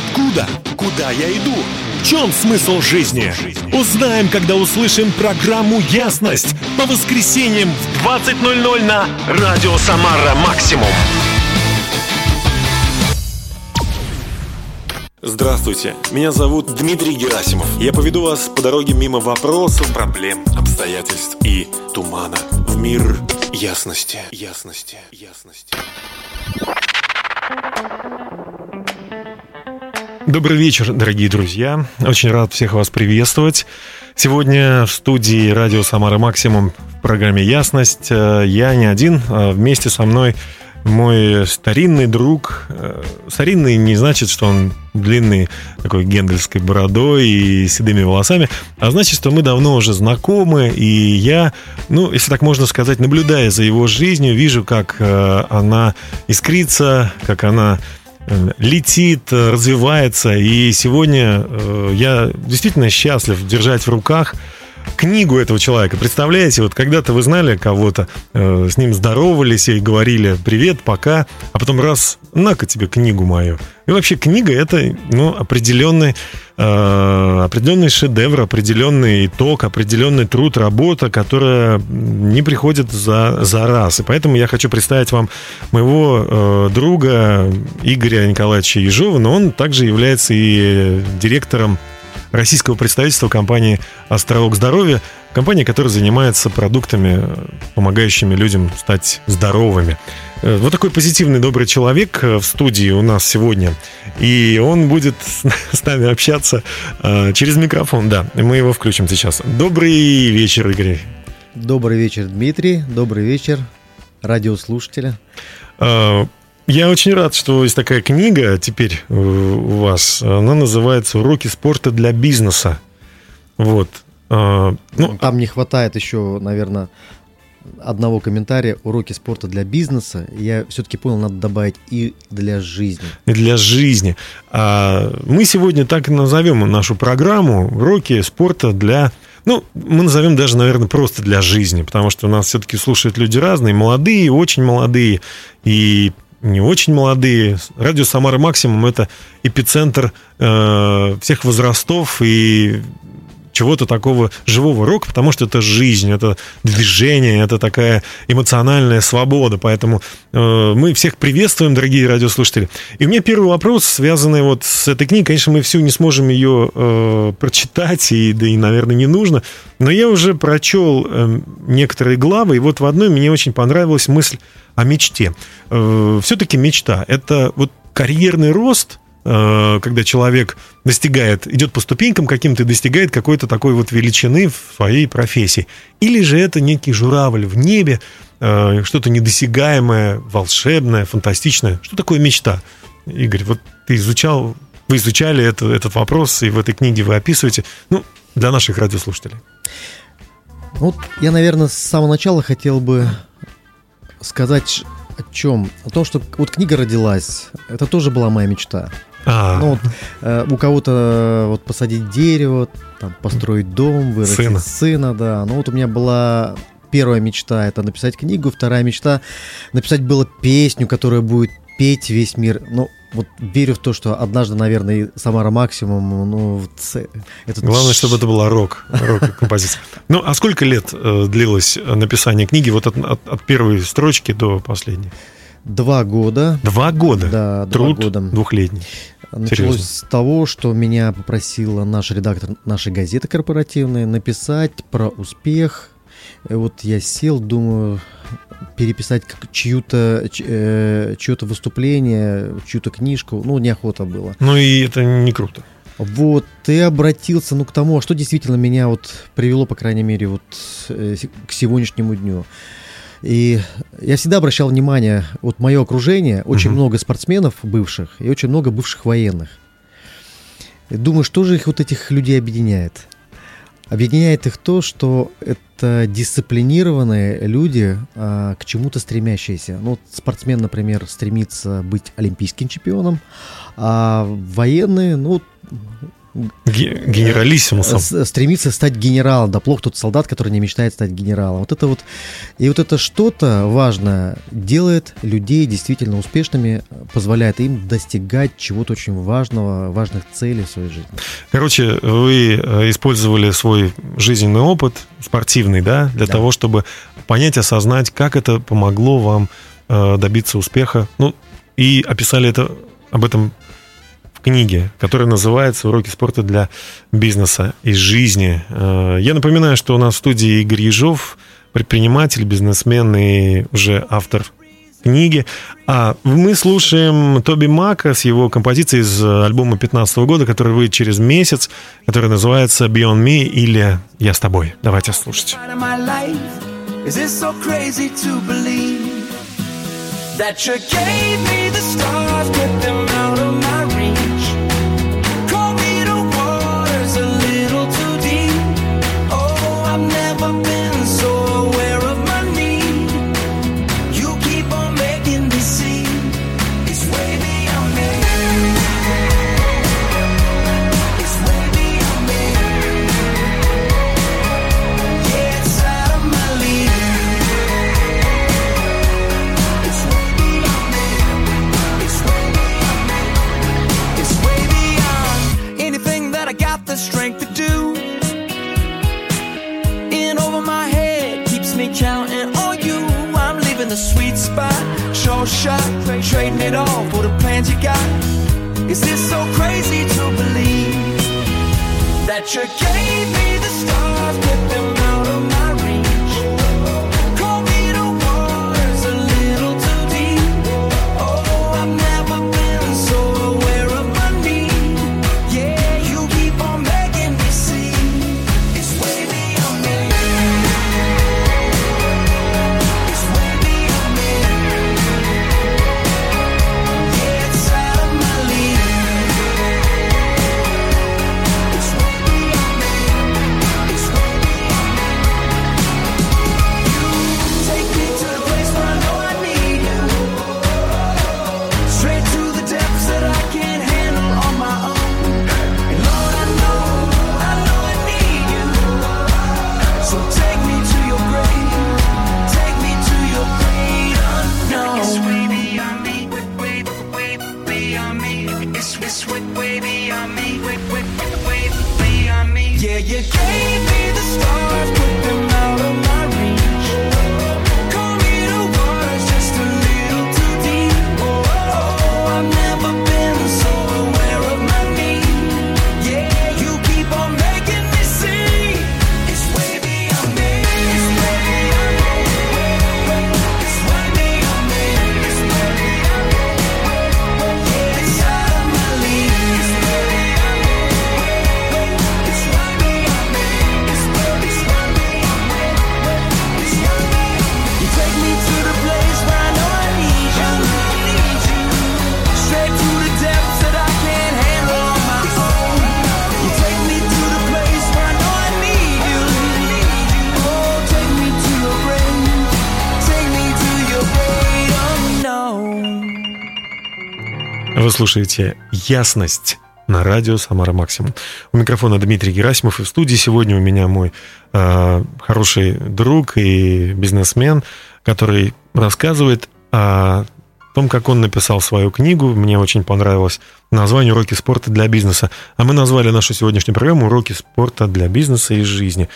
Откуда? Куда я иду? В чем смысл жизни? Узнаем, когда услышим программу «Ясность» по воскресеньям в 20.00 на Радио Самара Максимум. Здравствуйте, меня зовут Дмитрий Герасимов. Я поведу вас по дороге мимо вопросов, проблем, обстоятельств и тумана в мир ясности, ясности, ясности. Добрый вечер, дорогие друзья. Очень рад всех вас приветствовать. Сегодня в студии радио «Самара Максимум» в программе «Ясность». Э, я не один, а вместе со мной мой старинный друг. Э, старинный не значит, что он длинный такой гендельской бородой и седыми волосами, а значит, что мы давно уже знакомы, и я, ну, если так можно сказать, наблюдая за его жизнью, вижу, как э, она искрится, как она летит, развивается, и сегодня я действительно счастлив держать в руках книгу этого человека. Представляете, вот когда-то вы знали кого-то, э, с ним здоровались и говорили «привет, пока», а потом раз, на-ка тебе книгу мою. И вообще книга это ну, определенный, э, определенный шедевр, определенный итог, определенный труд, работа, которая не приходит за, за раз. И поэтому я хочу представить вам моего э, друга Игоря Николаевича Ежова, но он также является и директором российского представительства компании «Остролог здоровья», компания, которая занимается продуктами, помогающими людям стать здоровыми. Э, вот такой позитивный, добрый человек э, в студии у нас сегодня. И он будет с нами общаться э, через микрофон. Да, мы его включим сейчас. Добрый вечер, Игорь. Добрый вечер, Дмитрий. Добрый вечер, радиослушателя. Я очень рад, что есть такая книга теперь у вас. Она называется «Уроки спорта для бизнеса». Вот. А, ну, Там не хватает еще, наверное, одного комментария «Уроки спорта для бизнеса». Я все-таки понял, надо добавить «и для жизни». И для жизни. А мы сегодня так и назовем нашу программу «Уроки спорта для ну, мы назовем даже, наверное, просто для жизни, потому что у нас все-таки слушают люди разные, молодые, очень молодые, и не очень молодые. Радио Самара Максимум это эпицентр э, всех возрастов и чего-то такого живого рока, потому что это жизнь, это движение, это такая эмоциональная свобода. Поэтому э, мы всех приветствуем, дорогие радиослушатели. И у меня первый вопрос, связанный вот с этой книгой. Конечно, мы всю не сможем ее э, прочитать, и, да и, наверное, не нужно. Но я уже прочел э, некоторые главы, и вот в одной мне очень понравилась мысль о мечте. Э, Все-таки мечта – это вот карьерный рост, когда человек достигает, идет по ступенькам каким-то и достигает какой-то такой вот величины в своей профессии. Или же это некий журавль в небе, э, что-то недосягаемое, волшебное, фантастичное. Что такое мечта? Игорь, вот ты изучал, вы изучали это, этот вопрос, и в этой книге вы описываете, ну, для наших радиослушателей. Вот я, наверное, с самого начала хотел бы сказать о чем? О том, что вот книга родилась, это тоже была моя мечта. А. Ну, вот, э, у кого-то э, вот посадить дерево, там, построить дом, вырастить сына. сына, да. Ну вот у меня была первая мечта это написать книгу, вторая мечта написать было песню, которая будет петь весь мир. Ну, вот верю в то, что однажды, наверное, и Самара Максимум, ну, этот... Главное, чтобы это была рок, рок-композиция. Ну, а сколько лет э, длилось написание книги, вот от, от, от первой строчки до последней? Два года. Два года? Да, Труд два года. двухлетний. Началось Серьезно. с того, что меня попросила наш редактор нашей газеты корпоративной написать про успех. И вот я сел, думаю, переписать чью-то э, чье-то выступление, чью-то книжку, ну, неохота было. Ну и это не круто. Вот, ты обратился, ну, к тому, а что действительно меня вот привело, по крайней мере, вот э, к сегодняшнему дню. И я всегда обращал внимание, вот мое окружение, очень угу. много спортсменов бывших и очень много бывших военных. И думаю, что же их вот этих людей объединяет? Объединяет их то, что это дисциплинированные люди, а, к чему-то стремящиеся. Ну, вот спортсмен, например, стремится быть олимпийским чемпионом, а военные, ну, генералиссимусом. Стремится стать генералом. Да плохо тот солдат, который не мечтает стать генералом. Вот это вот, и вот это что-то важное делает людей действительно успешными, позволяет им достигать чего-то очень важного, важных целей в своей жизни. Короче, вы э, использовали свой жизненный опыт, спортивный, да, для да. того, чтобы понять, осознать, как это помогло вам э, добиться успеха. Ну, и описали это об этом книге, которая называется «Уроки спорта для бизнеса и жизни». Э, я напоминаю, что у нас в студии Игорь Ежов, предприниматель, бизнесмен и уже автор книги. А мы слушаем Тоби Мака с его композицией из альбома 15 года, который выйдет через месяц, который называется Beyond Me или Я с тобой. Давайте слушать. That you gave me the stars, put shot, trading it all for the plans you got. Is this so crazy to believe that you gave me the stars, put them Вы слушаете «Ясность» на радио «Самара Максимум». У микрофона Дмитрий Герасимов, и в студии сегодня у меня мой э, хороший друг и бизнесмен, который рассказывает о том, как он написал свою книгу. Мне очень понравилось название «Уроки спорта для бизнеса». А мы назвали нашу сегодняшнюю программу «Уроки спорта для бизнеса и жизни».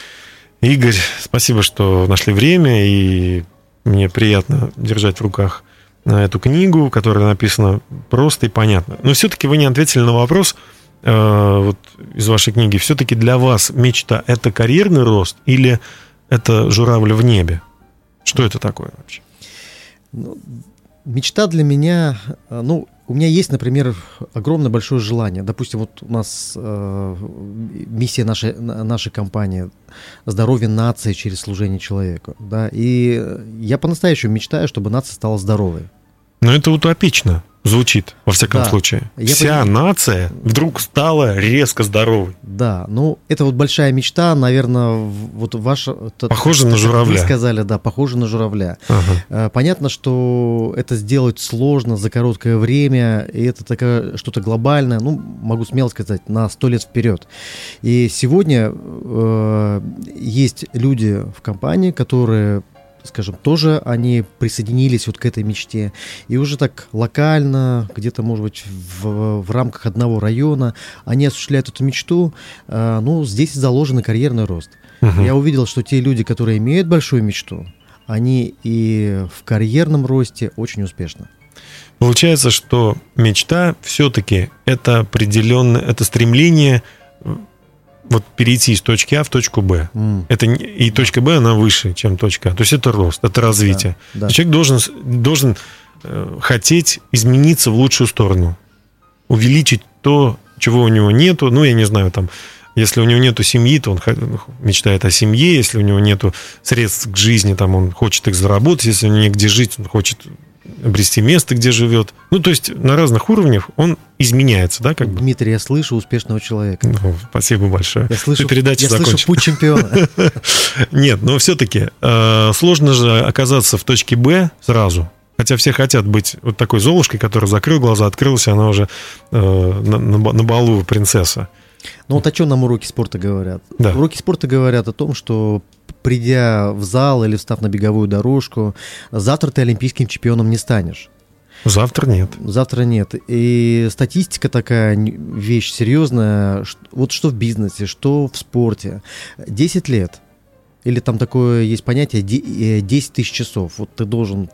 Игорь, спасибо, что нашли время, и мне приятно держать в руках на эту книгу, которая написана просто и понятно. Но все-таки вы не ответили на вопрос э, вот из вашей книги. Все-таки для вас мечта – это карьерный рост или это журавль в небе? Что это такое вообще? Ну, мечта для меня, э, ну, у меня есть, например, огромное большое желание. Допустим, вот у нас э, миссия нашей, нашей компании здоровье нации через служение человеку. Да? И я по-настоящему мечтаю, чтобы нация стала здоровой. Но это утопично. Звучит, во всяком да. случае. Я Вся понимаю. нация вдруг стала резко здоровой. Да, ну, это вот большая мечта, наверное, вот ваша... Похоже на журавля. Вы сказали, да, похоже на журавля. Ага. Понятно, что это сделать сложно за короткое время, и это такое что-то глобальное, ну, могу смело сказать, на сто лет вперед. И сегодня э, есть люди в компании, которые скажем, тоже они присоединились вот к этой мечте. И уже так локально, где-то, может быть, в, в рамках одного района, они осуществляют эту мечту. Э, ну, здесь заложен карьерный рост. Угу. Я увидел, что те люди, которые имеют большую мечту, они и в карьерном росте очень успешны. Получается, что мечта все-таки это определенное, это стремление вот перейти из точки А в точку Б. Mm. Это не, и точка Б она выше, чем точка А. То есть это рост, это развитие. Да, да. Человек должен должен э, хотеть измениться в лучшую сторону, увеличить то, чего у него нету. Ну я не знаю там. Если у него нету семьи, то он мечтает о семье. Если у него нету средств к жизни, там он хочет их заработать. Если у него негде жить, он хочет обрести место, где живет. Ну, то есть на разных уровнях он изменяется, да, как бы? Дмитрий, я слышу успешного человека. Ну, спасибо большое. Я слышу, Передача я слышу путь чемпиона. Нет, но все-таки э, сложно же оказаться в точке Б сразу. Хотя все хотят быть вот такой Золушкой, которая закрыл глаза, открылась, и она уже э, на, на, на балу принцесса. Ну вот о чем нам уроки спорта говорят? Да. Уроки спорта говорят о том, что придя в зал или встав на беговую дорожку, завтра ты олимпийским чемпионом не станешь. Завтра нет. Завтра нет. И статистика такая вещь серьезная. Вот что в бизнесе, что в спорте. 10 лет. Или там такое есть понятие 10 э, тысяч часов. Вот ты должен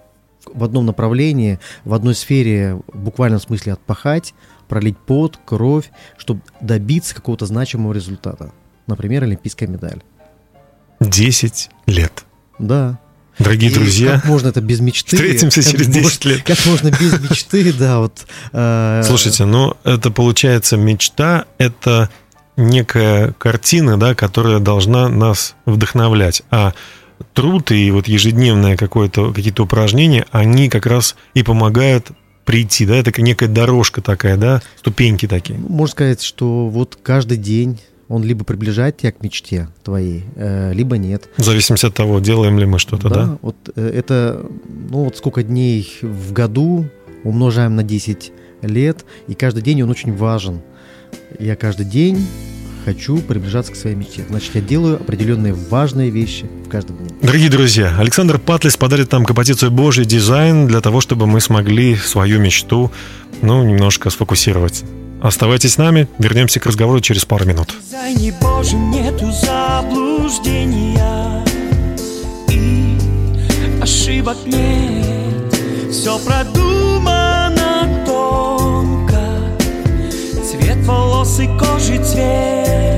в одном направлении, в одной сфере в буквальном смысле отпахать, пролить пот, кровь, чтобы добиться какого-то значимого результата. Например, олимпийская медаль. 10 лет. Да. Дорогие и друзья, как можно это без мечты? Встретимся через 10 может, лет. Как можно без мечты, да, вот. Э... Слушайте, ну это получается мечта, это некая картина, да, которая должна нас вдохновлять, а труд и вот ежедневное какое-то какие-то упражнения, они как раз и помогают прийти, да, это некая дорожка такая, да, ступеньки такие. Можно сказать, что вот каждый день он либо приближает тебя к мечте твоей, э, либо нет. В зависимости от того, делаем ли мы что-то, да? да? Вот э, это, ну вот сколько дней в году умножаем на 10 лет, и каждый день он очень важен. Я каждый день хочу приближаться к своей мечте. Значит, я делаю определенные важные вещи в каждом дне. Дорогие друзья, Александр Патлис подарит нам композицию «Божий дизайн» для того, чтобы мы смогли свою мечту, ну, немножко сфокусировать. Оставайтесь с нами, вернемся к разговору через пару минут. Ошибок нет. Все продумано тонко, цвет волос и кожи цвет.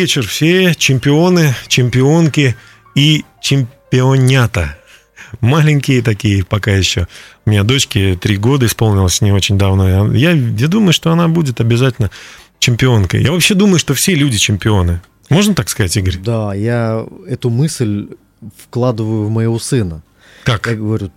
Вечер все чемпионы, чемпионки и чемпионята. Маленькие такие пока еще. У меня дочке три года исполнилось не очень давно. Я, я думаю, что она будет обязательно чемпионкой. Я вообще думаю, что все люди чемпионы. Можно так сказать, Игорь? Да, я эту мысль вкладываю в моего сына. Как? Я говорю,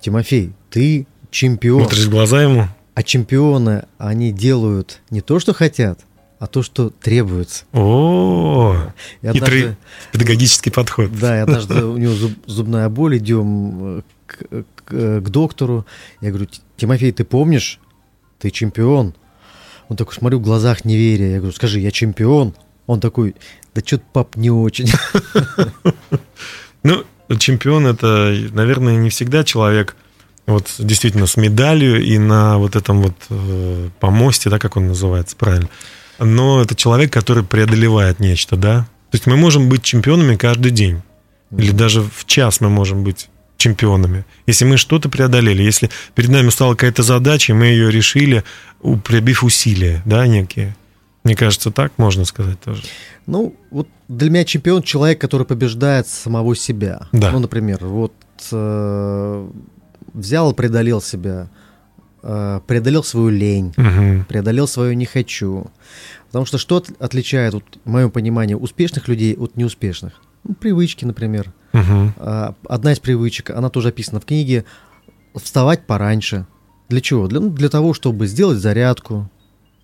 Тимофей, ты чемпион. Смотришь в глаза ему? А чемпионы, они делают не то, что хотят, а то, что требуется. О, И хитрый однажды- педагогический подход. Да, и однажды у него зуб- зубная боль, идем э, к, к- к доктору. Я говорю, «Ти- Тимофей, ты помнишь? Ты чемпион. Он такой, смотрю, в глазах не веря. Я говорю, скажи, я чемпион? Он такой, да что-то, пап, не очень. Ну, чемпион это, наверное, не всегда человек вот действительно с медалью и на вот этом вот э, помосте, да, как он называется, правильно. Но это человек, который преодолевает нечто, да. То есть мы можем быть чемпионами каждый день. Или даже в час мы можем быть чемпионами. Если мы что-то преодолели, если перед нами стала какая-то задача, и мы ее решили, прибив усилия, да, некие. Мне кажется, так можно сказать тоже. Ну, вот для меня чемпион человек, который побеждает самого себя. Да. Ну, например, вот э, взял и преодолел себя, преодолел свою лень, Мгм. преодолел свое не хочу. Потому что что от- отличает, вот, в моем понимании, успешных людей от неуспешных? Ну, привычки, например. А, Одна из привычек, она тоже описана в книге, вставать пораньше. Для чего? Для, ну, для того, чтобы сделать зарядку,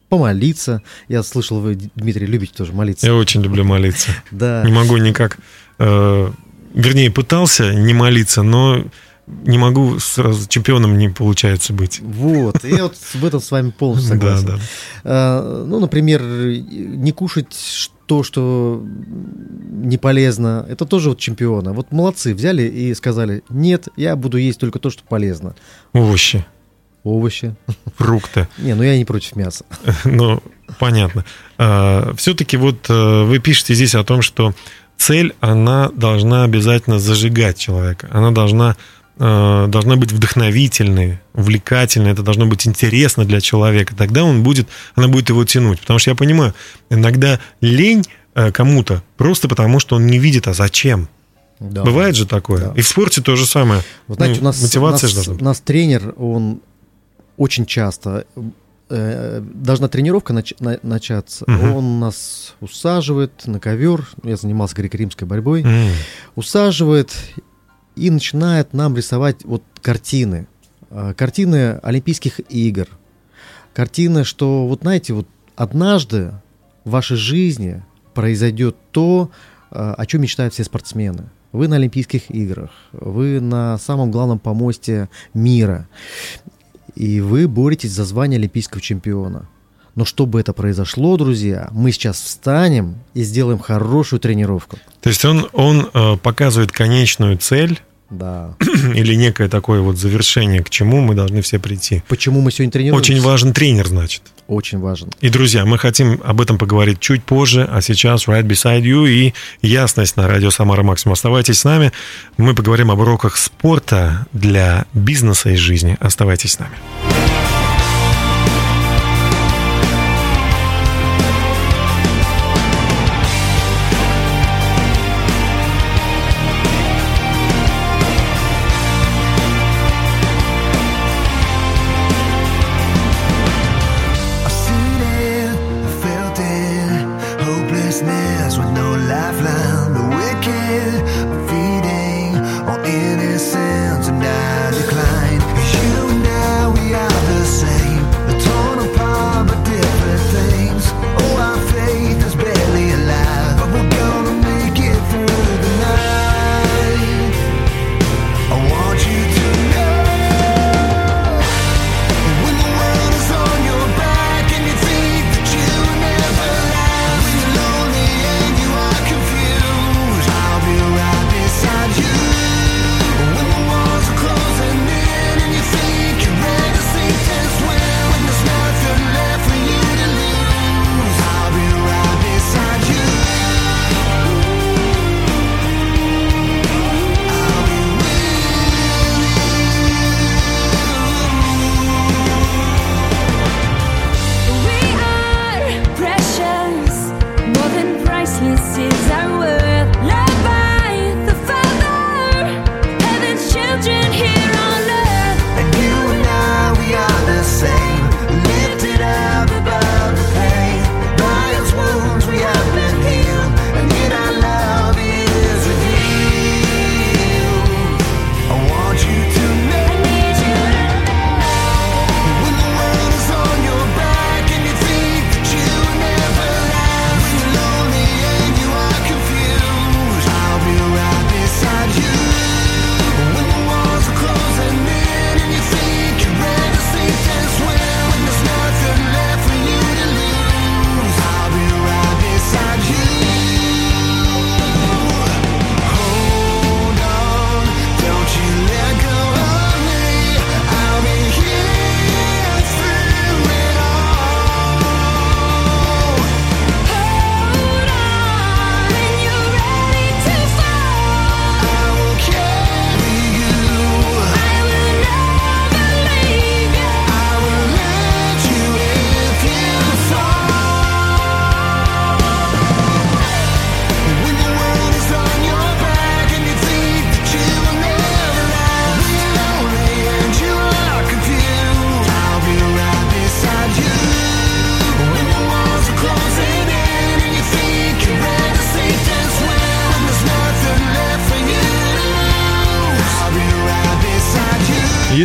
помолиться. Я слышал, вы, Дмитрий, любите тоже молиться. Я очень люблю молиться. Да. Не могу никак... э, вернее, пытался не молиться, но не могу сразу чемпионом не получается быть. Вот, я вот в этом с вами полностью Да, согласен. да. А, Ну, например, не кушать то, что не полезно, это тоже вот чемпиона. Вот молодцы, взяли и сказали, нет, я буду есть только то, что полезно. Овощи, Овощи. фрукты. Не, ну я не против мяса. Ну, понятно. Все-таки вот э, вы пишете здесь о том, что цель, она должна обязательно зажигать человека. Она должна, должна быть вдохновительной, увлекательной, это должно быть интересно для человека. Тогда он будет, она будет его тянуть. Потому что я понимаю, иногда лень э, кому-то просто потому, что он не видит, а зачем. Да. Бывает же такое. Да. И в спорте то же самое. Вот знаете, Ну, у нас, мотивация же нас, быть. у нас тренер, он очень часто э, должна тренировка нач- на- начаться. Мгм. Он нас усаживает на ковер. Я занимался греко-римской борьбой. М, усаживает и начинает нам рисовать вот картины. А, Картины Олимпийских игр. Картины, что, вот знаете, вот однажды в вашей жизни произойдет то, э, о чем мечтают все спортсмены. Вы на Олимпийских играх, вы на самом главном помосте мира, и вы боретесь за звание олимпийского чемпиона. Но чтобы это произошло, друзья, мы сейчас встанем и сделаем хорошую тренировку. То есть он, он э, показывает конечную цель, да. или некое такое вот завершение, к чему мы должны все прийти. Почему мы сегодня тренируемся? Очень важен тренер, значит. Очень важен. И, друзья, мы хотим об этом поговорить чуть позже, а сейчас Right Beside You и ясность на радио Самара Максимум. Оставайтесь с нами. Мы поговорим об уроках спорта для бизнеса и жизни. Оставайтесь с нами.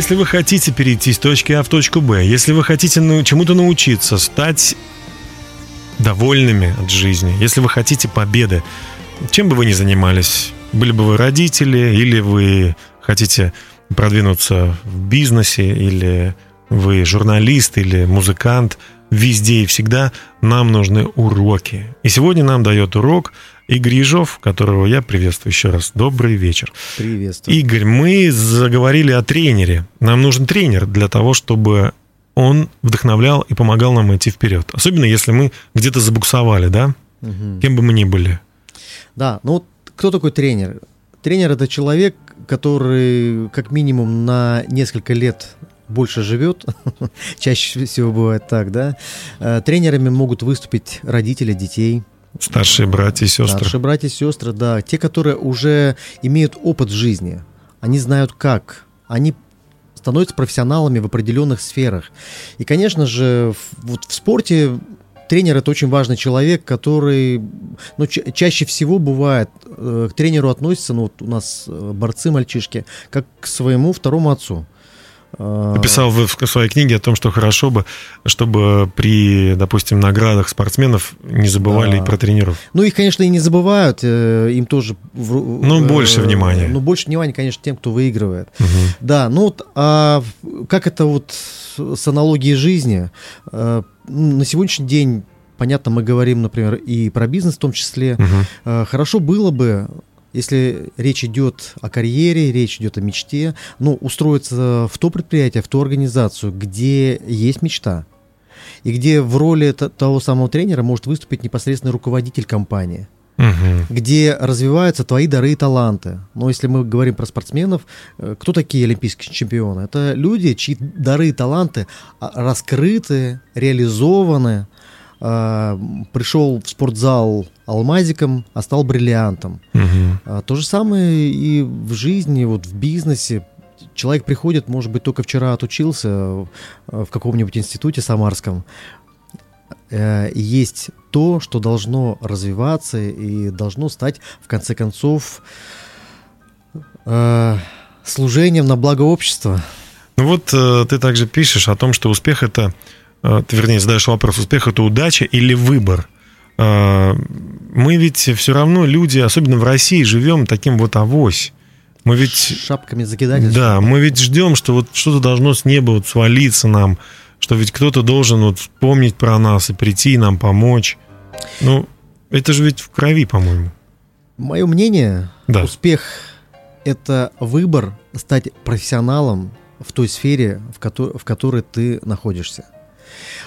Если вы хотите перейти с точки А в точку Б, если вы хотите чему-то научиться, стать довольными от жизни, если вы хотите победы, чем бы вы ни занимались, были бы вы родители, или вы хотите продвинуться в бизнесе, или вы журналист, или музыкант, везде и всегда нам нужны уроки. И сегодня нам дает урок Игорь Ежов, которого я приветствую еще раз. Добрый вечер. Приветствую. Игорь, мы заговорили о тренере. Нам нужен тренер для того, чтобы он вдохновлял и помогал нам идти вперед. Особенно если мы где-то забуксовали, да? Угу. Кем бы мы ни были. Да, ну вот кто такой тренер? Тренер это человек, который как минимум на несколько лет больше живет, чаще всего бывает так, да. Э, тренерами могут выступить родители детей, Старшие братья и сестры. Старшие братья и сестры, да. Те, которые уже имеют опыт в жизни. Они знают как. Они становятся профессионалами в определенных сферах. И, конечно же, вот в спорте тренер это очень важный человек, который ну, ча- чаще всего бывает э, к тренеру относится, ну вот у нас э, борцы мальчишки, как к своему второму отцу. А, Ты писал в своей книге о том, что хорошо бы, чтобы при, допустим, наградах спортсменов не забывали да. и про тренеров. Ну, их, конечно, и не забывают, э, им тоже... Ну, больше внимания. Ну, больше внимания, конечно, тем, кто выигрывает. Угу. Да, ну вот, а как это вот с аналогией жизни? Э, на сегодняшний день понятно, мы говорим, например, и про бизнес в том числе. Угу. Хорошо было бы если речь идет о карьере, речь идет о мечте, ну, устроиться в то предприятие, в ту организацию, где есть мечта, и где в роли того самого тренера может выступить непосредственно руководитель компании. Угу. где развиваются твои дары и таланты. Но если мы говорим про спортсменов, э, кто такие олимпийские чемпионы? Это люди, чьи дары и таланты а, раскрыты, реализованы, э, пришел в спортзал алмазиком, а стал бриллиантом. Угу. То же самое и в жизни, вот в бизнесе. Человек приходит, может быть, только вчера отучился э, в каком-нибудь институте самарском. Э, есть то, что должно развиваться и должно стать, в конце концов, э, служением на благо общества. Ну вот ты также пишешь о том, что успех это ты, вернее, задаешь вопрос, успех это удача или выбор? А, мы ведь все равно люди, особенно в России, живем таким вот авось. Мы ведь... Шапками закидать. Да, мы ведь ждем, что вот что-то должно с неба вот свалиться нам, что ведь кто-то должен вот вспомнить про нас и прийти нам помочь. Ну, это же ведь в крови, по-моему. Мое мнение, да. успех – это выбор стать профессионалом в той сфере, в, ко- в которой ты находишься.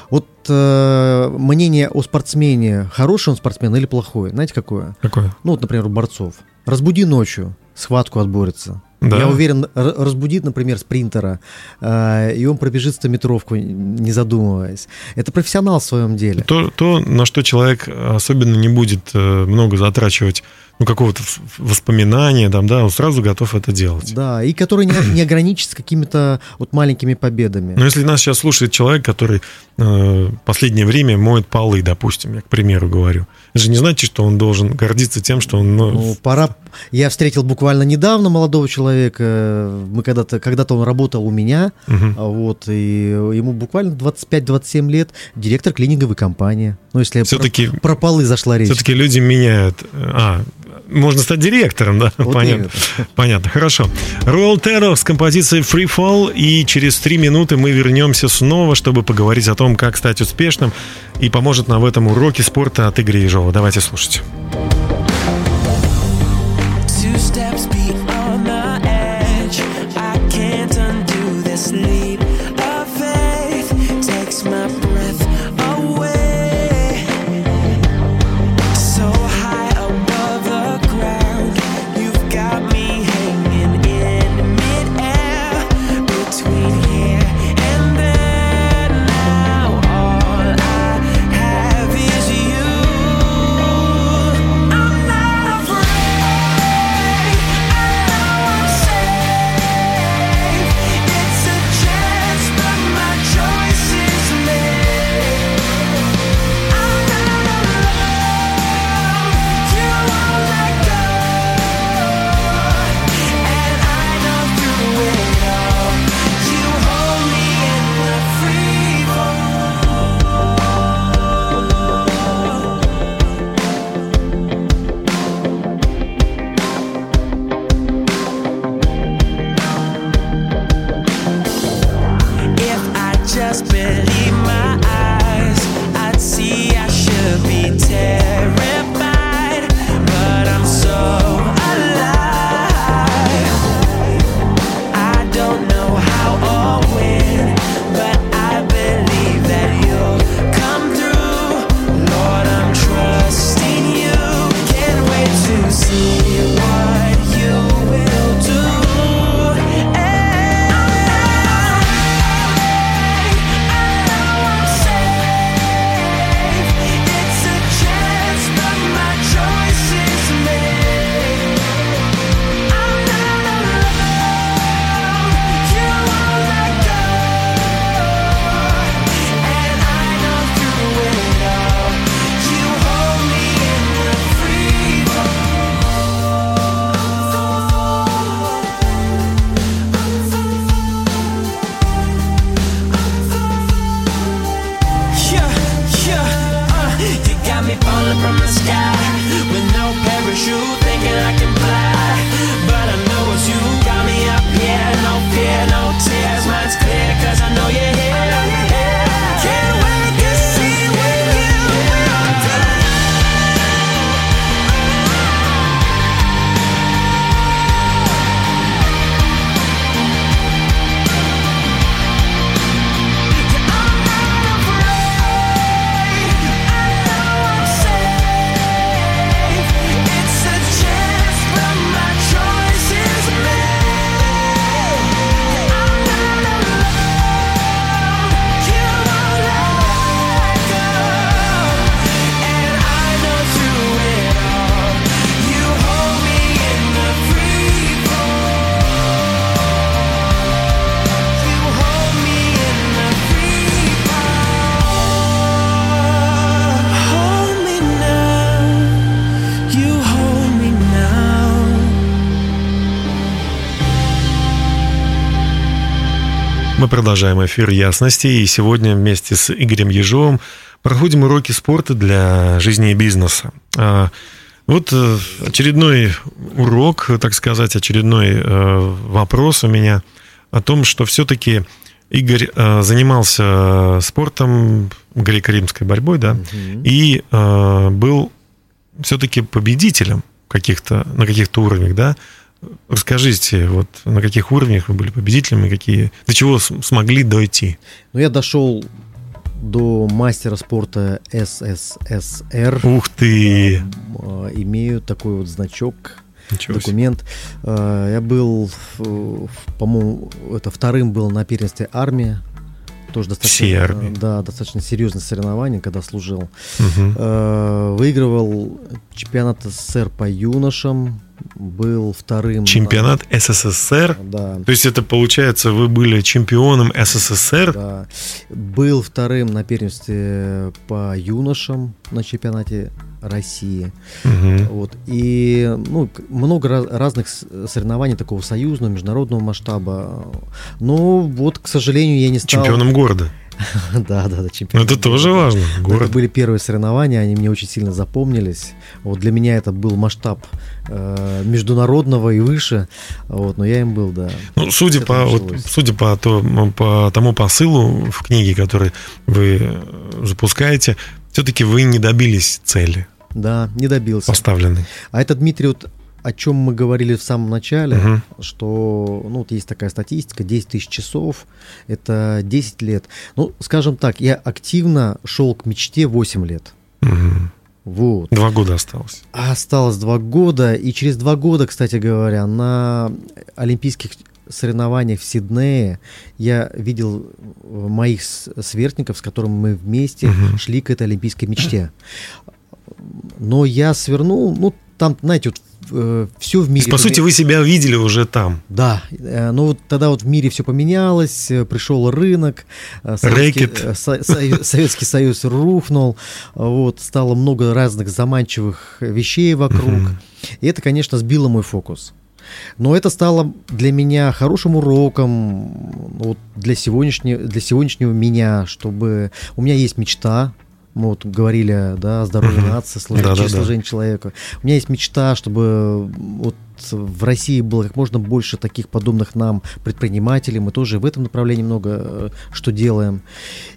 Вот э, мнение о спортсмене, хороший он спортсмен или плохой, знаете какое? Какое? Ну вот, например, у борцов. Разбуди ночью, схватку отборется. Да. Я уверен, разбудит, например, спринтера, э, и он пробежит стометровку, не задумываясь. Это профессионал в своем деле. То, то на что человек особенно не будет э, много затрачивать ну, какого-то воспоминания, там, да, он сразу готов это делать. Да, и который не, не ограничится какими-то вот маленькими победами. Но если нас сейчас слушает человек, который э, последнее время моет полы, допустим, я к примеру говорю, это же не значит, что он должен гордиться тем, что он... Ну, ну пора... Я встретил буквально недавно молодого человека, мы когда-то, когда-то он работал у меня, угу. вот, и ему буквально 25-27 лет, директор клининговой компании. Ну, если все-таки, про, про полы зашла речь. Все-таки люди меняют. А, можно стать директором, да? Вот Понятно. Понятно, хорошо. Royal Terror с композицией Free Fall, и через три минуты мы вернемся снова, чтобы поговорить о том, как стать успешным, и поможет нам в этом уроке спорта от Игоря Ежова. Давайте слушать. Продолжаем эфир ясности, и сегодня вместе с Игорем Ежовым проходим уроки спорта для жизни и бизнеса. А, вот э, очередной урок, так сказать, очередной э, вопрос у меня о том, что все-таки Игорь э, занимался спортом, греко-римской борьбой, да, угу. и был все-таки победителем каких-то, на каких-то уровнях, да. Расскажите, вот на каких уровнях вы были победителями, какие, до чего смогли дойти? Ну, я дошел до мастера спорта СССР. Ух ты! Э, имею такой вот значок, Ничего документ. Себе. Э, я был, по-моему, это вторым был на первенстве армии тоже достаточно, Все армии. Да, достаточно серьезное соревнование, когда служил. Угу. Выигрывал чемпионат СССР по юношам, был вторым. Чемпионат СССР? Да. То есть это получается, вы были чемпионом СССР? Да. Был вторым на первенстве по юношам на чемпионате России. Угу. Вот. И ну, много раз, разных соревнований такого союзного, международного масштаба. Но вот, к сожалению, я не стал... Чемпионом города. Да, да, да, чемпион. Это тоже важно. Город. Это были первые соревнования, они мне очень сильно запомнились. Вот для меня это был масштаб э, международного и выше. Вот, но я им был, да. Ну, судя по, вот, судя по, то, по тому посылу в книге, который вы э, запускаете, все-таки вы не добились цели. Да, не добился. Поставленный. А это, Дмитрий, вот о чем мы говорили в самом начале, угу. что ну, вот есть такая статистика, 10 тысяч часов, это 10 лет. Ну, скажем так, я активно шел к мечте 8 лет. Угу. Вот. Два года осталось. Осталось два года, и через два года, кстати говоря, на Олимпийских соревнованиях в Сиднее я видел моих сверстников, с которыми мы вместе угу. шли к этой олимпийской мечте. Но я свернул, ну, там, знаете, вот э, все в мире. По сути, вы себя видели уже там. Да, э, ну вот тогда вот в мире все поменялось, э, пришел рынок, э, Советский, со, со, Советский Союз рухнул, вот стало много разных заманчивых вещей вокруг, угу. и это, конечно, сбило мой фокус. Но это стало для меня хорошим уроком вот, для, сегодняшнего, для сегодняшнего меня, чтобы... У меня есть мечта, мы вот говорили, да, о здоровье нации, служение, да, да, служение да. человека. У меня есть мечта, чтобы вот в России было как можно больше таких подобных нам предпринимателей. Мы тоже в этом направлении много э, что делаем.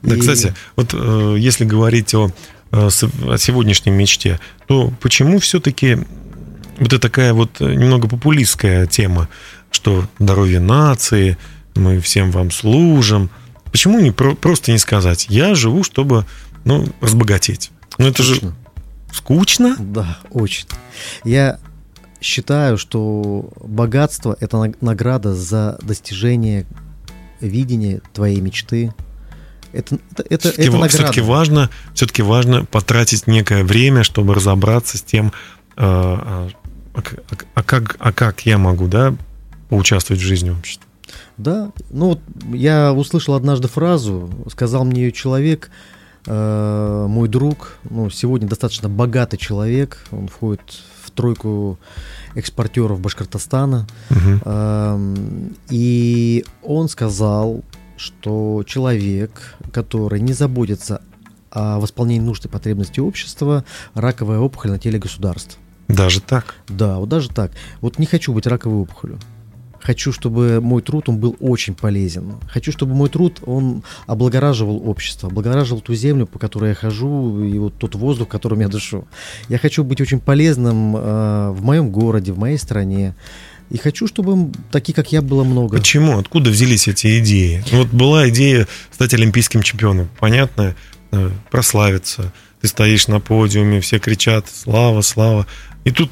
Да, И... кстати, вот э, если говорить о, э, о сегодняшней мечте, то почему все-таки вот это такая вот немного популистская тема, что здоровье нации, мы всем вам служим. Почему не про, просто не сказать, я живу, чтобы ну, разбогатеть. Ну, это же скучно? Да, очень. Я считаю, что богатство – это награда за достижение видения твоей мечты. Это, это, это, все-таки, это все-таки важно, все-таки важно потратить некое время, чтобы разобраться с тем, а, а, а, а, как, а как я могу, да, поучаствовать в жизни общества. Да, ну вот я услышал однажды фразу, сказал мне ее человек – Э, мой друг, ну, сегодня достаточно богатый человек, он входит в тройку экспортеров Башкортостана. Угу. И он сказал, что человек, который не заботится о восполнении нужд и потребностей общества, раковая опухоль на теле государства. Даже так? Да, вот даже так. Вот не хочу быть раковой опухолью. Хочу, чтобы мой труд, он был очень полезен. Хочу, чтобы мой труд, он облагораживал общество, облагораживал ту землю, по которой я хожу, и вот тот воздух, которым я дышу. Я хочу быть очень полезным э, в моем городе, в моей стране. И хочу, чтобы такие, как я, было много. Почему? Откуда взялись эти идеи? Вот была идея стать олимпийским чемпионом. Понятно, э, прославиться. Ты стоишь на подиуме, все кричат «Слава, слава!» И тут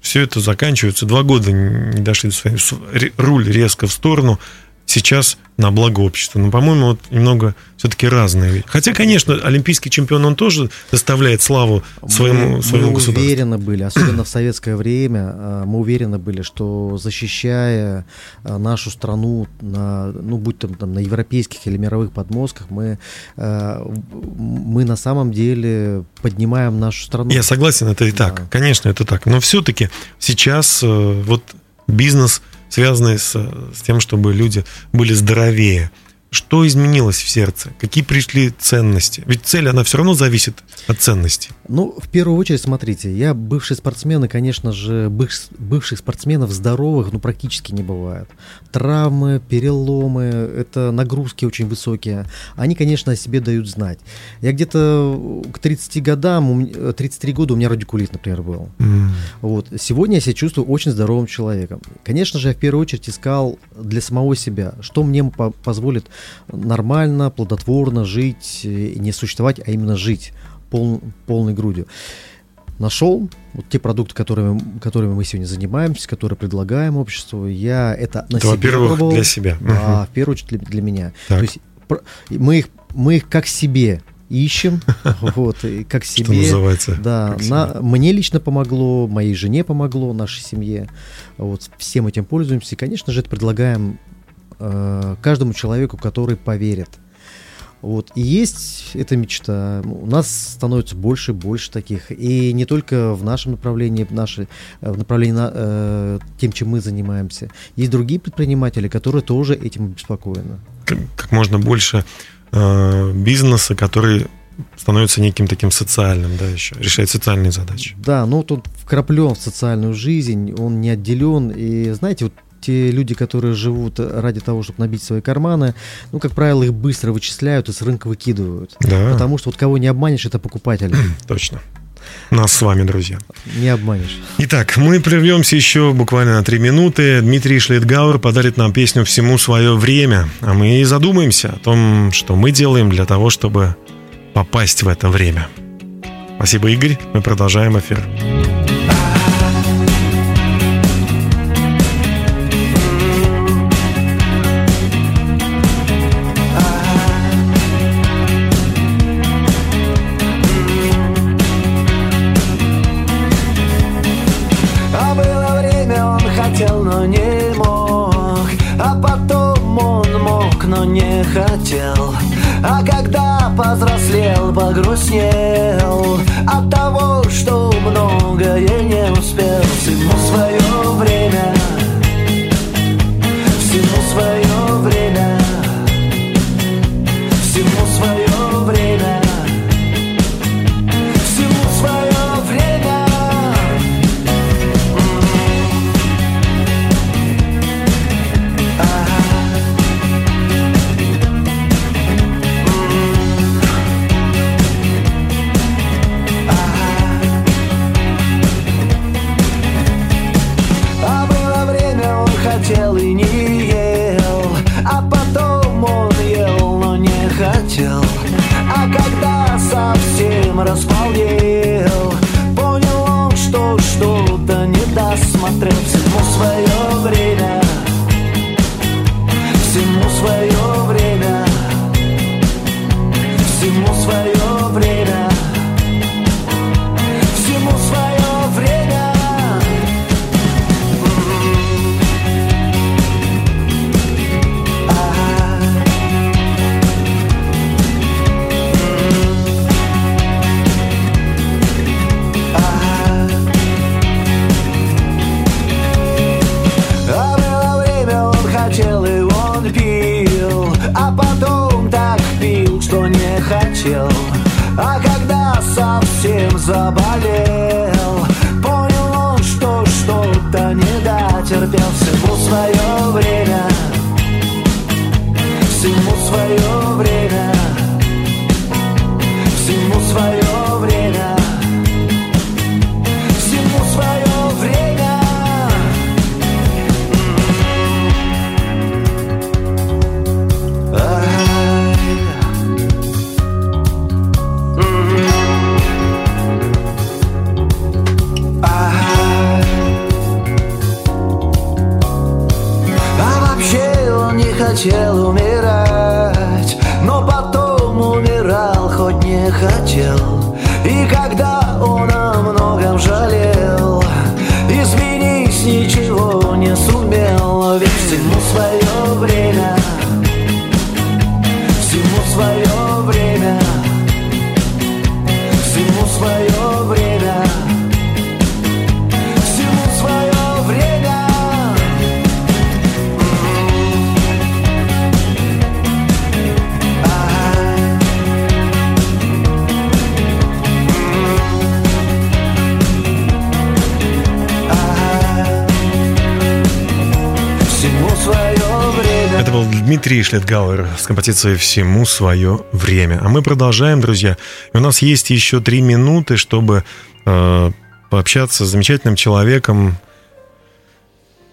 все это заканчивается. Два года не дошли до своей... Руль резко в сторону. Сейчас на благо общества. Но, по-моему, вот немного все-таки разные. Хотя, конечно, олимпийский чемпион, он тоже доставляет славу своему, мы, своему мы государству. Мы уверены были, особенно в советское время, а, мы уверены были, что защищая а, нашу страну, на, ну, будь то там на европейских или мировых подмостках, мы, а, мы на самом деле поднимаем нашу страну. Я согласен, это и так. Да. Конечно, это так. Но все-таки сейчас вот бизнес связанные с, с тем, чтобы люди были здоровее. Что изменилось в сердце? Какие пришли ценности? Ведь цель, она все равно зависит от ценностей. Ну, в первую очередь, смотрите, я бывший спортсмен, и, конечно же, быв, бывших спортсменов здоровых, ну, практически не бывает. Травмы, переломы, это нагрузки очень высокие. Они, конечно, о себе дают знать. Я где-то к 30 годам, 33 года у меня радикулит, например, был. Mm. Вот. Сегодня я себя чувствую очень здоровым человеком. Конечно же, я в первую очередь искал для самого себя, что мне позволит нормально, плодотворно жить, и не существовать, а именно жить пол, полной грудью. Нашел вот те продукты, которыми, которыми мы сегодня занимаемся, которые предлагаем обществу. Я это на это, себе пробовал. для себя. А, в первую очередь для, для меня. Так. То есть мы их, мы их как себе ищем, вот, и как себе. Что называется. Да, на, мне лично помогло, моей жене помогло, нашей семье. Вот, всем этим пользуемся. И, конечно же, это предлагаем э, каждому человеку, который поверит. Вот. И есть эта мечта. У нас становится больше и больше таких. И не только в нашем направлении, в, нашей, э, в направлении э, тем, чем мы занимаемся. Есть другие предприниматели, которые тоже этим обеспокоены. Как, как можно больше э, бизнеса, который становится неким таким социальным, да, еще, решает социальные задачи. Да, ну вот он вкраплен в социальную жизнь, он не отделен. И знаете, вот те люди, которые живут ради того, чтобы набить свои карманы, ну, как правило, их быстро вычисляют и с рынка выкидывают. Да. Потому что вот кого не обманешь, это покупатели. Точно. Нас с вами, друзья. Не обманешь. Итак, мы прервемся еще буквально на три минуты. Дмитрий Шлитгауэр подарит нам песню «Всему свое время». А мы и задумаемся о том, что мы делаем для того, чтобы попасть в это время. Спасибо, Игорь. Мы продолжаем эфир. Погрустнел От того, Дмитрий Шлетгауэр с композицией «Всему свое время». А мы продолжаем, друзья. И у нас есть еще три минуты, чтобы э, пообщаться с замечательным человеком.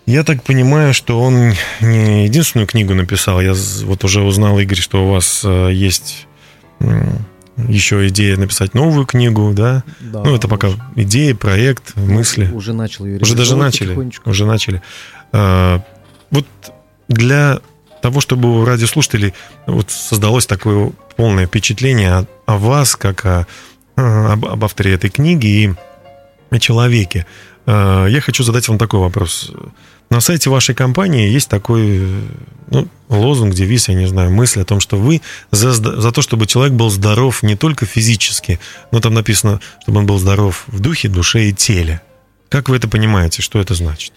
Я так понимаю, что он не единственную книгу написал. Я вот уже узнал, Игорь, что у вас э, есть еще идея написать новую книгу, да? да ну, это пока идея, проект, мысли. Уже начал ее Уже даже начали. Уже начали. А, вот для того, чтобы у радиослушателей вот создалось такое полное впечатление о, о вас, как о, об, об авторе этой книги и о человеке, а, я хочу задать вам такой вопрос. На сайте вашей компании есть такой ну, лозунг, девиз, я не знаю, мысль о том, что вы за, за то, чтобы человек был здоров не только физически, но там написано, чтобы он был здоров в духе, душе и теле. Как вы это понимаете? Что это значит?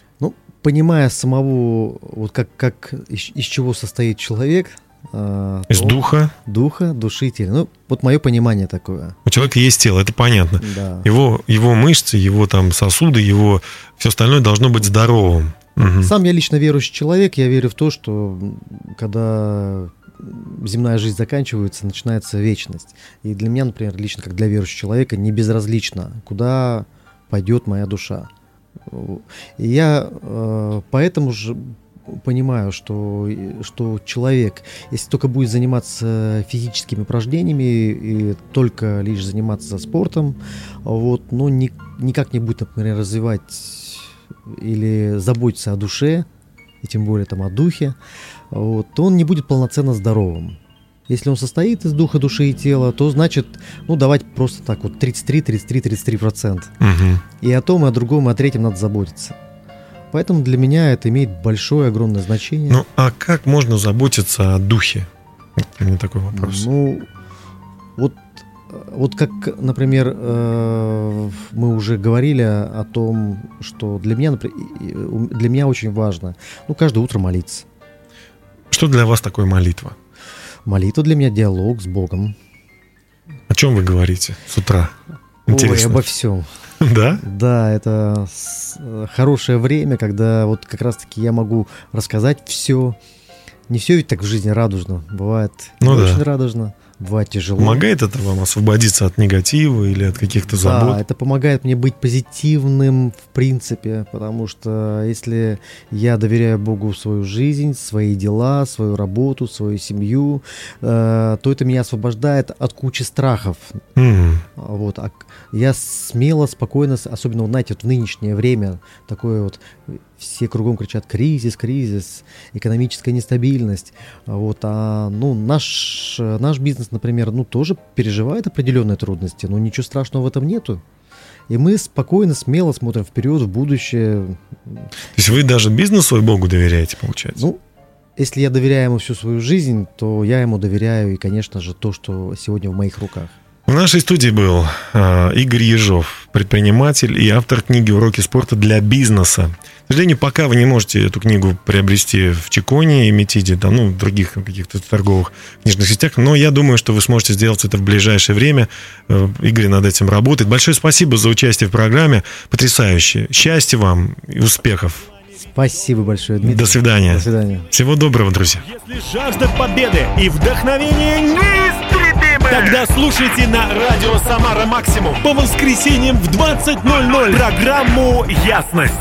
Понимая самого, вот как, как из, из чего состоит человек, а, из духа? Духа, души тела. Ну, вот мое понимание такое. У человека есть тело, это понятно. Да. Его, его мышцы, его там сосуды, его все остальное должно быть здоровым. Угу. Сам я лично верующий человек, я верю в то, что когда земная жизнь заканчивается, начинается вечность. И для меня, например, лично как для верующего человека, не безразлично, куда пойдет моя душа. Я э, поэтому же понимаю, что, что человек, если только будет заниматься физическими упражнениями и только лишь заниматься спортом, вот, но ни, никак не будет, например, развивать или заботиться о душе, и тем более там о духе, вот, то он не будет полноценно здоровым. Если он состоит из духа, души и тела, то значит, ну, давать просто так вот 33, 33, 33 процент. Угу. И о том, и о другом, и о третьем надо заботиться. Поэтому для меня это имеет большое, огромное значение. Ну, а как можно заботиться о духе? У меня такой вопрос. Ну, вот вот как, например, э, мы уже говорили о том, что для меня, для меня очень важно, ну, каждое утро молиться. Что для вас такое молитва? Молитва для меня диалог с Богом. О чем вы говорите с утра? Интересно. Ой, обо всем. Да? Да, это хорошее время, когда вот как раз-таки я могу рассказать все. Не все ведь так в жизни радужно. Бывает ну, да. очень радужно бывает тяжело. Помогает это вам освободиться от негатива или от каких-то забот? Да, это помогает мне быть позитивным в принципе, потому что если я доверяю Богу свою жизнь, свои дела, свою работу, свою семью, э, то это меня освобождает от кучи страхов. Mm. Вот, а я смело, спокойно, особенно, знаете, вот в нынешнее время, такое вот все кругом кричат кризис, кризис, экономическая нестабильность. Вот, а ну, наш, наш бизнес, например, ну, тоже переживает определенные трудности, но ничего страшного в этом нету. И мы спокойно, смело смотрим вперед, в будущее. То есть вы даже бизнес свой Богу доверяете, получается? Ну, если я доверяю ему всю свою жизнь, то я ему доверяю и, конечно же, то, что сегодня в моих руках. В нашей студии был э, Игорь Ежов, предприниматель и автор книги «Уроки спорта для бизнеса». К сожалению, пока вы не можете эту книгу приобрести в Чиконе и Метиде, да, ну, в других каких-то торговых книжных сетях, но я думаю, что вы сможете сделать это в ближайшее время. Э, Игорь над этим работает. Большое спасибо за участие в программе. Потрясающе. Счастья вам и успехов. Спасибо большое, Дмитрий. До свидания. До свидания. Всего доброго, друзья. Если жажда победы и вдохновение неистребимы, тогда слушайте на радио «Самара Максимум» по воскресеньям в 20.00 программу «Ясность».